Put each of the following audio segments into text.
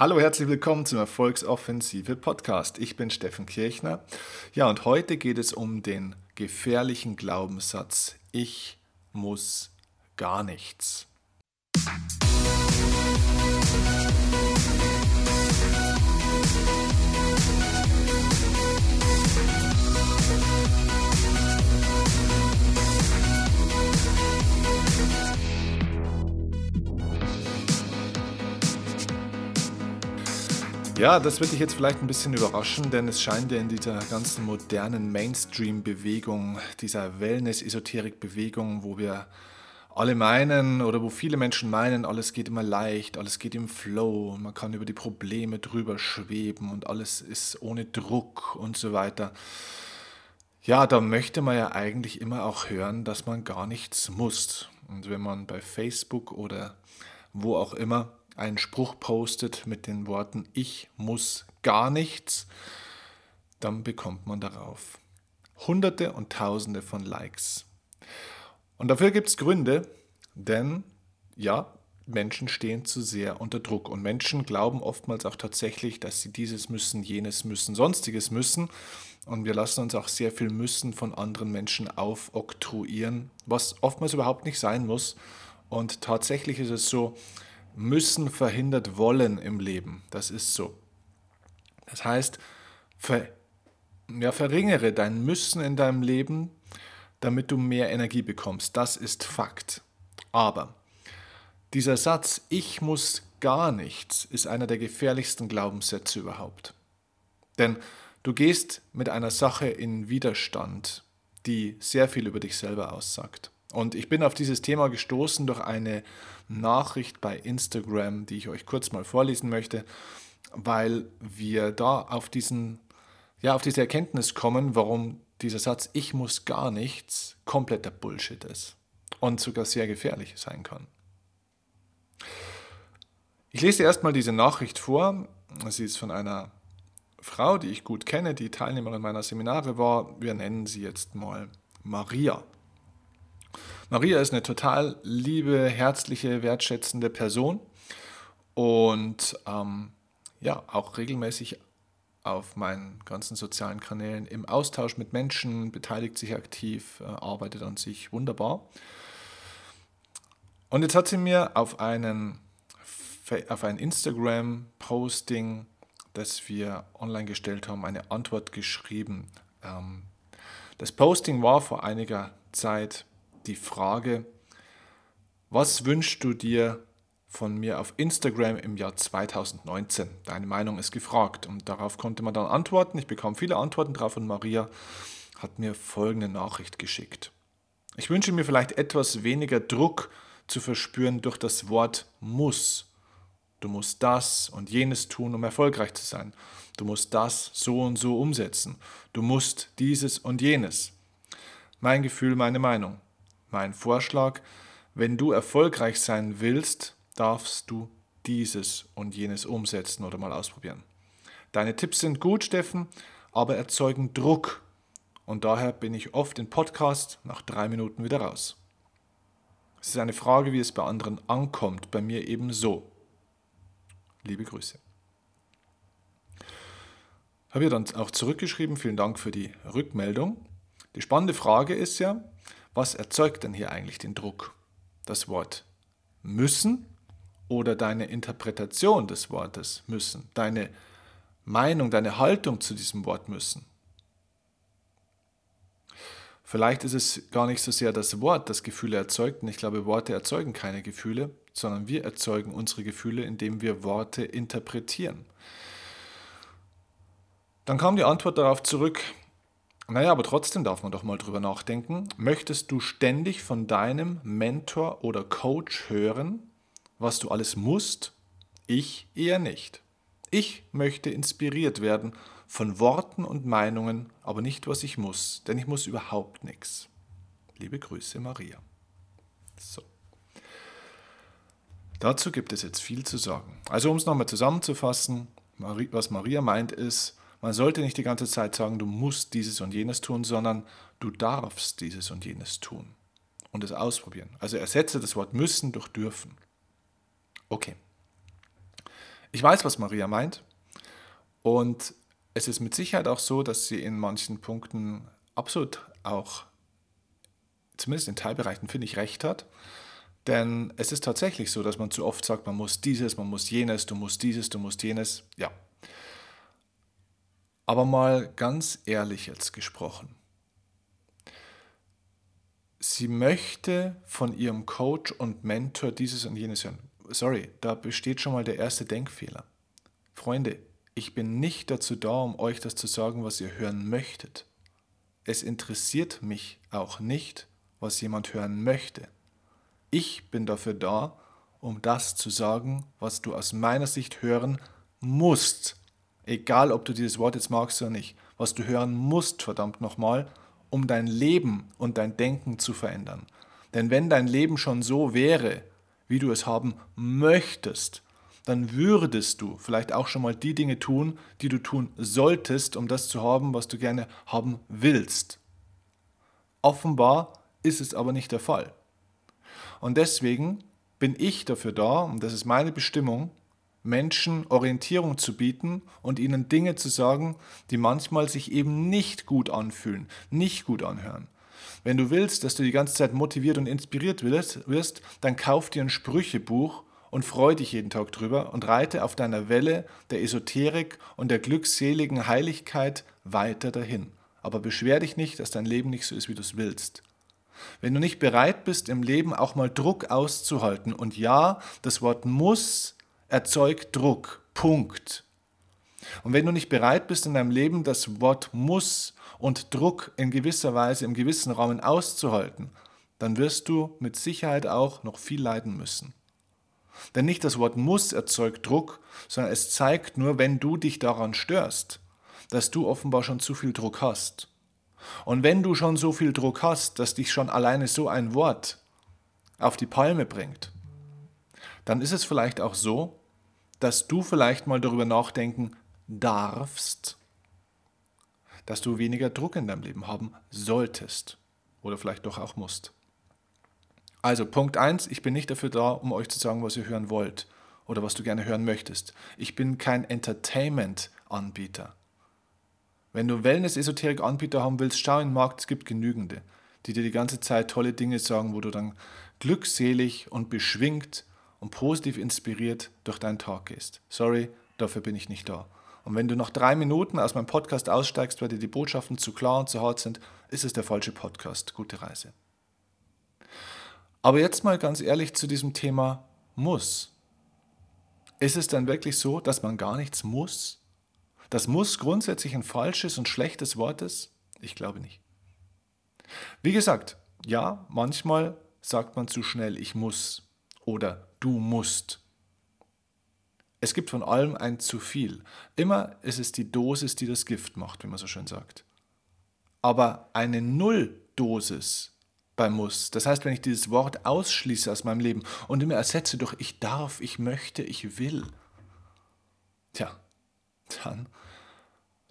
Hallo, herzlich willkommen zum Erfolgsoffensive Podcast. Ich bin Steffen Kirchner. Ja, und heute geht es um den gefährlichen Glaubenssatz, ich muss gar nichts. Ja, das wird dich jetzt vielleicht ein bisschen überraschen, denn es scheint ja in dieser ganzen modernen Mainstream-Bewegung, dieser Wellness-Esoterik-Bewegung, wo wir alle meinen oder wo viele Menschen meinen, alles geht immer leicht, alles geht im Flow, man kann über die Probleme drüber schweben und alles ist ohne Druck und so weiter. Ja, da möchte man ja eigentlich immer auch hören, dass man gar nichts muss. Und wenn man bei Facebook oder wo auch immer einen Spruch postet mit den Worten Ich muss gar nichts, dann bekommt man darauf Hunderte und Tausende von Likes. Und dafür gibt es Gründe, denn ja, Menschen stehen zu sehr unter Druck und Menschen glauben oftmals auch tatsächlich, dass sie dieses müssen, jenes müssen, sonstiges müssen. Und wir lassen uns auch sehr viel müssen von anderen Menschen aufoktroyieren, was oftmals überhaupt nicht sein muss. Und tatsächlich ist es so, müssen verhindert wollen im Leben. Das ist so. Das heißt, ver, ja, verringere dein Müssen in deinem Leben, damit du mehr Energie bekommst. Das ist Fakt. Aber dieser Satz, ich muss gar nichts, ist einer der gefährlichsten Glaubenssätze überhaupt. Denn du gehst mit einer Sache in Widerstand, die sehr viel über dich selber aussagt. Und ich bin auf dieses Thema gestoßen durch eine Nachricht bei Instagram, die ich euch kurz mal vorlesen möchte, weil wir da auf diesen ja, auf diese Erkenntnis kommen, warum dieser Satz ich muss gar nichts kompletter Bullshit ist und sogar sehr gefährlich sein kann. Ich lese erstmal diese Nachricht vor. Sie ist von einer Frau, die ich gut kenne, die Teilnehmerin meiner Seminare war. Wir nennen sie jetzt mal Maria. Maria ist eine total liebe, herzliche, wertschätzende Person und ähm, ja, auch regelmäßig auf meinen ganzen sozialen Kanälen im Austausch mit Menschen, beteiligt sich aktiv, äh, arbeitet an sich wunderbar. Und jetzt hat sie mir auf, einen, auf ein Instagram-Posting, das wir online gestellt haben, eine Antwort geschrieben. Ähm, das Posting war vor einiger Zeit die Frage, was wünschst du dir von mir auf Instagram im Jahr 2019? Deine Meinung ist gefragt und darauf konnte man dann antworten. Ich bekam viele Antworten drauf und Maria hat mir folgende Nachricht geschickt. Ich wünsche mir vielleicht etwas weniger Druck zu verspüren durch das Wort muss. Du musst das und jenes tun, um erfolgreich zu sein. Du musst das so und so umsetzen. Du musst dieses und jenes. Mein Gefühl, meine Meinung. Mein Vorschlag, wenn du erfolgreich sein willst, darfst du dieses und jenes umsetzen oder mal ausprobieren. Deine Tipps sind gut, Steffen, aber erzeugen Druck. Und daher bin ich oft in Podcast nach drei Minuten wieder raus. Es ist eine Frage, wie es bei anderen ankommt, bei mir ebenso. Liebe Grüße. Habe ich dann auch zurückgeschrieben, vielen Dank für die Rückmeldung. Die spannende Frage ist ja, was erzeugt denn hier eigentlich den Druck? Das Wort müssen oder deine Interpretation des Wortes müssen, deine Meinung, deine Haltung zu diesem Wort müssen? Vielleicht ist es gar nicht so sehr das Wort, das Gefühle erzeugt. Und ich glaube, Worte erzeugen keine Gefühle, sondern wir erzeugen unsere Gefühle, indem wir Worte interpretieren. Dann kam die Antwort darauf zurück, naja, aber trotzdem darf man doch mal drüber nachdenken. Möchtest du ständig von deinem Mentor oder Coach hören, was du alles musst? Ich eher nicht. Ich möchte inspiriert werden von Worten und Meinungen, aber nicht, was ich muss, denn ich muss überhaupt nichts. Liebe Grüße, Maria. So. Dazu gibt es jetzt viel zu sagen. Also um es nochmal zusammenzufassen, was Maria meint ist, man sollte nicht die ganze Zeit sagen, du musst dieses und jenes tun, sondern du darfst dieses und jenes tun und es ausprobieren. Also ersetze das Wort müssen durch dürfen. Okay. Ich weiß, was Maria meint. Und es ist mit Sicherheit auch so, dass sie in manchen Punkten absolut auch, zumindest in Teilbereichen, finde ich, recht hat. Denn es ist tatsächlich so, dass man zu oft sagt, man muss dieses, man muss jenes, du musst dieses, du musst jenes. Ja. Aber mal ganz ehrlich jetzt gesprochen. Sie möchte von ihrem Coach und Mentor dieses und jenes hören. Sorry, da besteht schon mal der erste Denkfehler. Freunde, ich bin nicht dazu da, um euch das zu sagen, was ihr hören möchtet. Es interessiert mich auch nicht, was jemand hören möchte. Ich bin dafür da, um das zu sagen, was du aus meiner Sicht hören musst. Egal, ob du dieses Wort jetzt magst oder nicht. Was du hören musst, verdammt nochmal, um dein Leben und dein Denken zu verändern. Denn wenn dein Leben schon so wäre, wie du es haben möchtest, dann würdest du vielleicht auch schon mal die Dinge tun, die du tun solltest, um das zu haben, was du gerne haben willst. Offenbar ist es aber nicht der Fall. Und deswegen bin ich dafür da, und das ist meine Bestimmung, Menschen Orientierung zu bieten und ihnen Dinge zu sagen, die manchmal sich eben nicht gut anfühlen, nicht gut anhören. Wenn du willst, dass du die ganze Zeit motiviert und inspiriert wirst, dann kauf dir ein Sprüchebuch und freu dich jeden Tag drüber und reite auf deiner Welle der Esoterik und der glückseligen Heiligkeit weiter dahin. Aber beschwer dich nicht, dass dein Leben nicht so ist, wie du es willst. Wenn du nicht bereit bist, im Leben auch mal Druck auszuhalten, und ja, das Wort muss erzeugt Druck, Punkt. Und wenn du nicht bereit bist, in deinem Leben das Wort muss und Druck in gewisser Weise, im gewissen Rahmen auszuhalten, dann wirst du mit Sicherheit auch noch viel leiden müssen. Denn nicht das Wort muss erzeugt Druck, sondern es zeigt nur, wenn du dich daran störst, dass du offenbar schon zu viel Druck hast. Und wenn du schon so viel Druck hast, dass dich schon alleine so ein Wort auf die Palme bringt, dann ist es vielleicht auch so, dass du vielleicht mal darüber nachdenken darfst, dass du weniger Druck in deinem Leben haben solltest oder vielleicht doch auch musst. Also Punkt 1, ich bin nicht dafür da, um euch zu sagen, was ihr hören wollt oder was du gerne hören möchtest. Ich bin kein Entertainment-Anbieter. Wenn du Wellness-Esoterik-Anbieter haben willst, schau in den Markt, es gibt genügende, die dir die ganze Zeit tolle Dinge sagen, wo du dann glückselig und beschwingt und positiv inspiriert durch deinen Tag gehst. Sorry, dafür bin ich nicht da. Und wenn du nach drei Minuten aus meinem Podcast aussteigst, weil dir die Botschaften zu klar und zu hart sind, ist es der falsche Podcast. Gute Reise. Aber jetzt mal ganz ehrlich zu diesem Thema muss. Ist es dann wirklich so, dass man gar nichts muss? Das muss grundsätzlich ein falsches und schlechtes Wort ist? Ich glaube nicht. Wie gesagt, ja, manchmal sagt man zu schnell, ich muss oder du musst. Es gibt von allem ein zu viel. Immer ist es die Dosis, die das Gift macht, wie man so schön sagt. Aber eine Nulldosis bei muss, das heißt, wenn ich dieses Wort ausschließe aus meinem Leben und immer ersetze durch ich darf, ich möchte, ich will, tja, dann,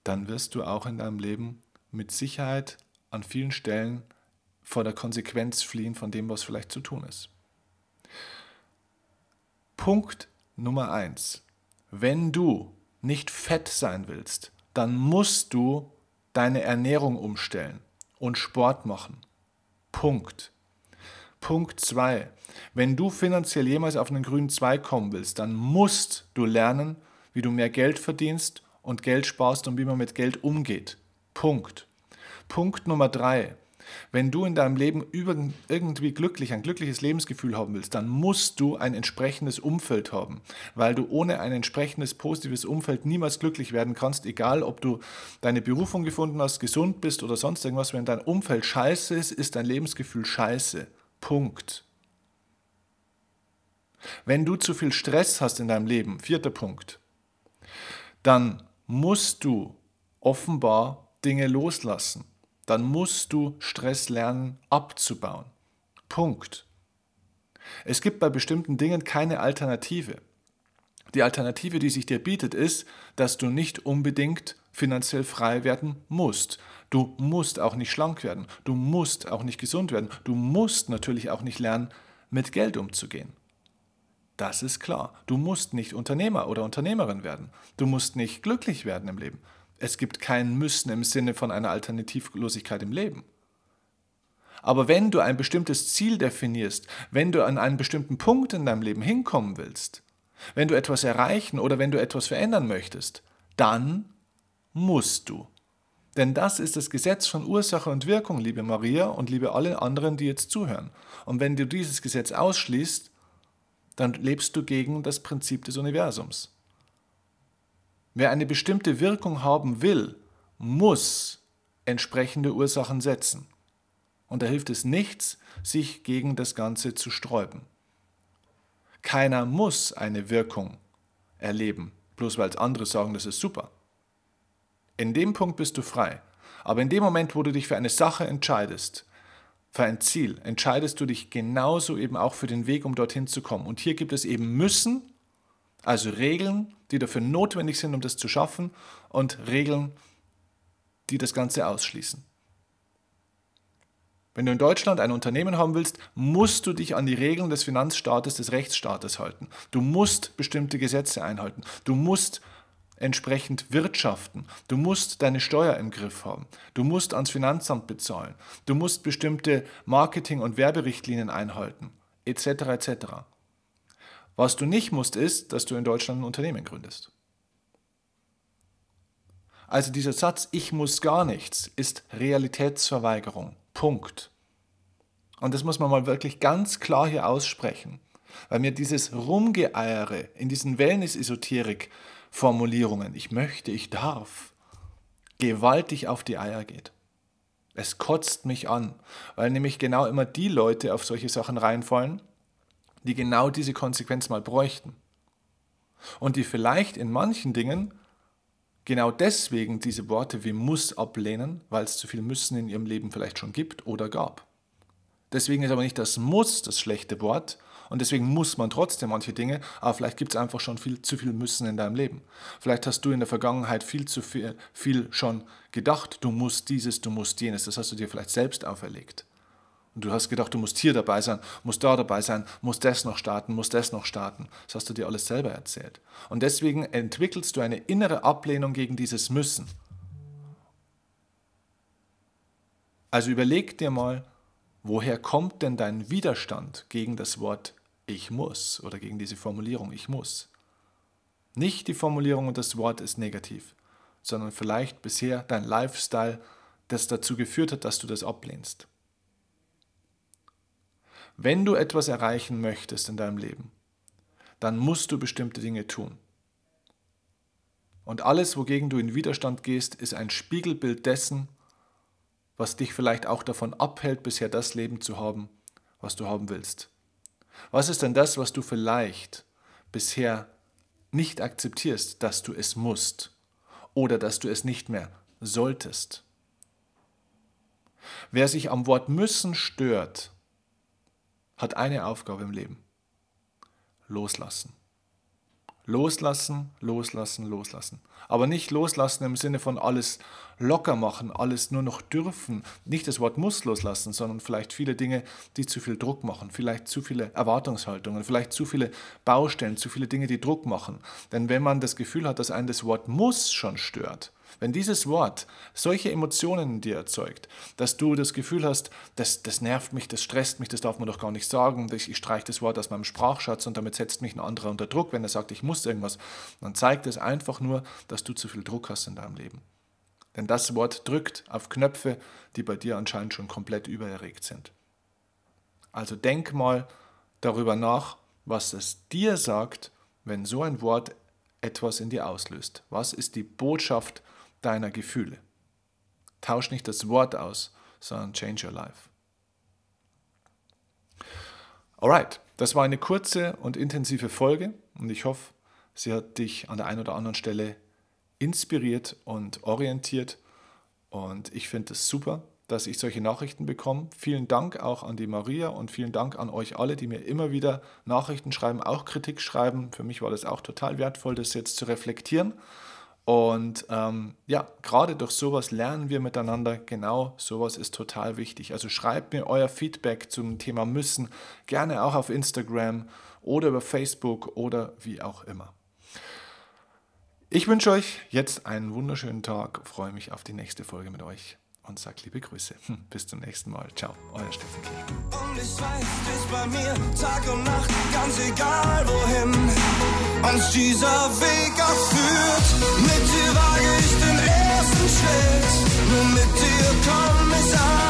dann wirst du auch in deinem Leben mit Sicherheit an vielen Stellen vor der Konsequenz fliehen von dem, was vielleicht zu tun ist. Punkt Nummer eins: Wenn du nicht fett sein willst, dann musst du deine Ernährung umstellen und Sport machen. Punkt. Punkt 2. Wenn du finanziell jemals auf einen grünen Zweig kommen willst, dann musst du lernen, wie du mehr Geld verdienst und Geld sparst und wie man mit Geld umgeht. Punkt. Punkt Nummer 3. Wenn du in deinem Leben irgendwie glücklich, ein glückliches Lebensgefühl haben willst, dann musst du ein entsprechendes Umfeld haben, weil du ohne ein entsprechendes positives Umfeld niemals glücklich werden kannst, egal ob du deine Berufung gefunden hast, gesund bist oder sonst irgendwas. Wenn dein Umfeld scheiße ist, ist dein Lebensgefühl scheiße. Punkt. Wenn du zu viel Stress hast in deinem Leben, vierter Punkt, dann musst du offenbar Dinge loslassen. Dann musst du Stress lernen abzubauen. Punkt. Es gibt bei bestimmten Dingen keine Alternative. Die Alternative, die sich dir bietet, ist, dass du nicht unbedingt finanziell frei werden musst. Du musst auch nicht schlank werden. Du musst auch nicht gesund werden. Du musst natürlich auch nicht lernen, mit Geld umzugehen. Das ist klar. Du musst nicht Unternehmer oder Unternehmerin werden. Du musst nicht glücklich werden im Leben. Es gibt kein Müssen im Sinne von einer Alternativlosigkeit im Leben. Aber wenn du ein bestimmtes Ziel definierst, wenn du an einen bestimmten Punkt in deinem Leben hinkommen willst, wenn du etwas erreichen oder wenn du etwas verändern möchtest, dann musst du. Denn das ist das Gesetz von Ursache und Wirkung, liebe Maria und liebe alle anderen, die jetzt zuhören. Und wenn du dieses Gesetz ausschließt, dann lebst du gegen das Prinzip des Universums. Wer eine bestimmte Wirkung haben will, muss entsprechende Ursachen setzen. Und da hilft es nichts, sich gegen das Ganze zu sträuben. Keiner muss eine Wirkung erleben, bloß weil andere sagen, das ist super. In dem Punkt bist du frei. Aber in dem Moment, wo du dich für eine Sache entscheidest, für ein Ziel, entscheidest du dich genauso eben auch für den Weg, um dorthin zu kommen. Und hier gibt es eben müssen, also Regeln, die dafür notwendig sind, um das zu schaffen, und Regeln, die das Ganze ausschließen. Wenn du in Deutschland ein Unternehmen haben willst, musst du dich an die Regeln des Finanzstaates, des Rechtsstaates halten. Du musst bestimmte Gesetze einhalten. Du musst entsprechend wirtschaften. Du musst deine Steuer im Griff haben. Du musst ans Finanzamt bezahlen. Du musst bestimmte Marketing- und Werberichtlinien einhalten, etc. etc. Was du nicht musst, ist, dass du in Deutschland ein Unternehmen gründest. Also dieser Satz, ich muss gar nichts, ist Realitätsverweigerung. Punkt. Und das muss man mal wirklich ganz klar hier aussprechen, weil mir dieses Rumgeeiere in diesen Wellness-Esoterik-Formulierungen, ich möchte, ich darf, gewaltig auf die Eier geht. Es kotzt mich an, weil nämlich genau immer die Leute auf solche Sachen reinfallen, die genau diese Konsequenz mal bräuchten. Und die vielleicht in manchen Dingen genau deswegen diese Worte wie muss ablehnen, weil es zu viel müssen in ihrem Leben vielleicht schon gibt oder gab. Deswegen ist aber nicht das muss das schlechte Wort und deswegen muss man trotzdem manche Dinge, aber vielleicht gibt es einfach schon viel zu viel müssen in deinem Leben. Vielleicht hast du in der Vergangenheit viel zu viel, viel schon gedacht, du musst dieses, du musst jenes, das hast du dir vielleicht selbst auferlegt. Und du hast gedacht, du musst hier dabei sein, musst da dabei sein, musst das noch starten, musst das noch starten. Das hast du dir alles selber erzählt. Und deswegen entwickelst du eine innere Ablehnung gegen dieses Müssen. Also überleg dir mal, woher kommt denn dein Widerstand gegen das Wort ich muss oder gegen diese Formulierung ich muss? Nicht die Formulierung und das Wort ist negativ, sondern vielleicht bisher dein Lifestyle, das dazu geführt hat, dass du das ablehnst. Wenn du etwas erreichen möchtest in deinem Leben, dann musst du bestimmte Dinge tun. Und alles, wogegen du in Widerstand gehst, ist ein Spiegelbild dessen, was dich vielleicht auch davon abhält, bisher das Leben zu haben, was du haben willst. Was ist denn das, was du vielleicht bisher nicht akzeptierst, dass du es musst oder dass du es nicht mehr solltest? Wer sich am Wort müssen stört, hat eine Aufgabe im Leben. Loslassen. Loslassen, loslassen, loslassen. Aber nicht loslassen im Sinne von alles locker machen, alles nur noch dürfen. Nicht das Wort muss loslassen, sondern vielleicht viele Dinge, die zu viel Druck machen. Vielleicht zu viele Erwartungshaltungen, vielleicht zu viele Baustellen, zu viele Dinge, die Druck machen. Denn wenn man das Gefühl hat, dass einen das Wort muss schon stört, wenn dieses Wort solche Emotionen in dir erzeugt, dass du das Gefühl hast, das, das nervt mich, das stresst mich, das darf man doch gar nicht sagen, ich, ich streiche das Wort aus meinem Sprachschatz und damit setzt mich ein anderer unter Druck, wenn er sagt, ich muss irgendwas, dann zeigt es einfach nur, dass du zu viel Druck hast in deinem Leben. Denn das Wort drückt auf Knöpfe, die bei dir anscheinend schon komplett übererregt sind. Also denk mal darüber nach, was es dir sagt, wenn so ein Wort etwas in dir auslöst. Was ist die Botschaft, deiner Gefühle. Tausch nicht das Wort aus, sondern change your life. Alright, das war eine kurze und intensive Folge und ich hoffe, sie hat dich an der einen oder anderen Stelle inspiriert und orientiert und ich finde es super, dass ich solche Nachrichten bekomme. Vielen Dank auch an die Maria und vielen Dank an euch alle, die mir immer wieder Nachrichten schreiben, auch Kritik schreiben. Für mich war das auch total wertvoll, das jetzt zu reflektieren Und ähm, ja, gerade durch sowas lernen wir miteinander. Genau sowas ist total wichtig. Also schreibt mir euer Feedback zum Thema Müssen gerne auch auf Instagram oder über Facebook oder wie auch immer. Ich wünsche euch jetzt einen wunderschönen Tag, freue mich auf die nächste Folge mit euch und sage liebe Grüße. Hm, bis zum nächsten Mal. Ciao, euer Steffen Kirchner. Und ich weiß, du bei mir Tag und Nacht, ganz egal wohin uns dieser Weg auch führt. Mit dir wage ich den ersten Schritt, nur mit dir komm ich an.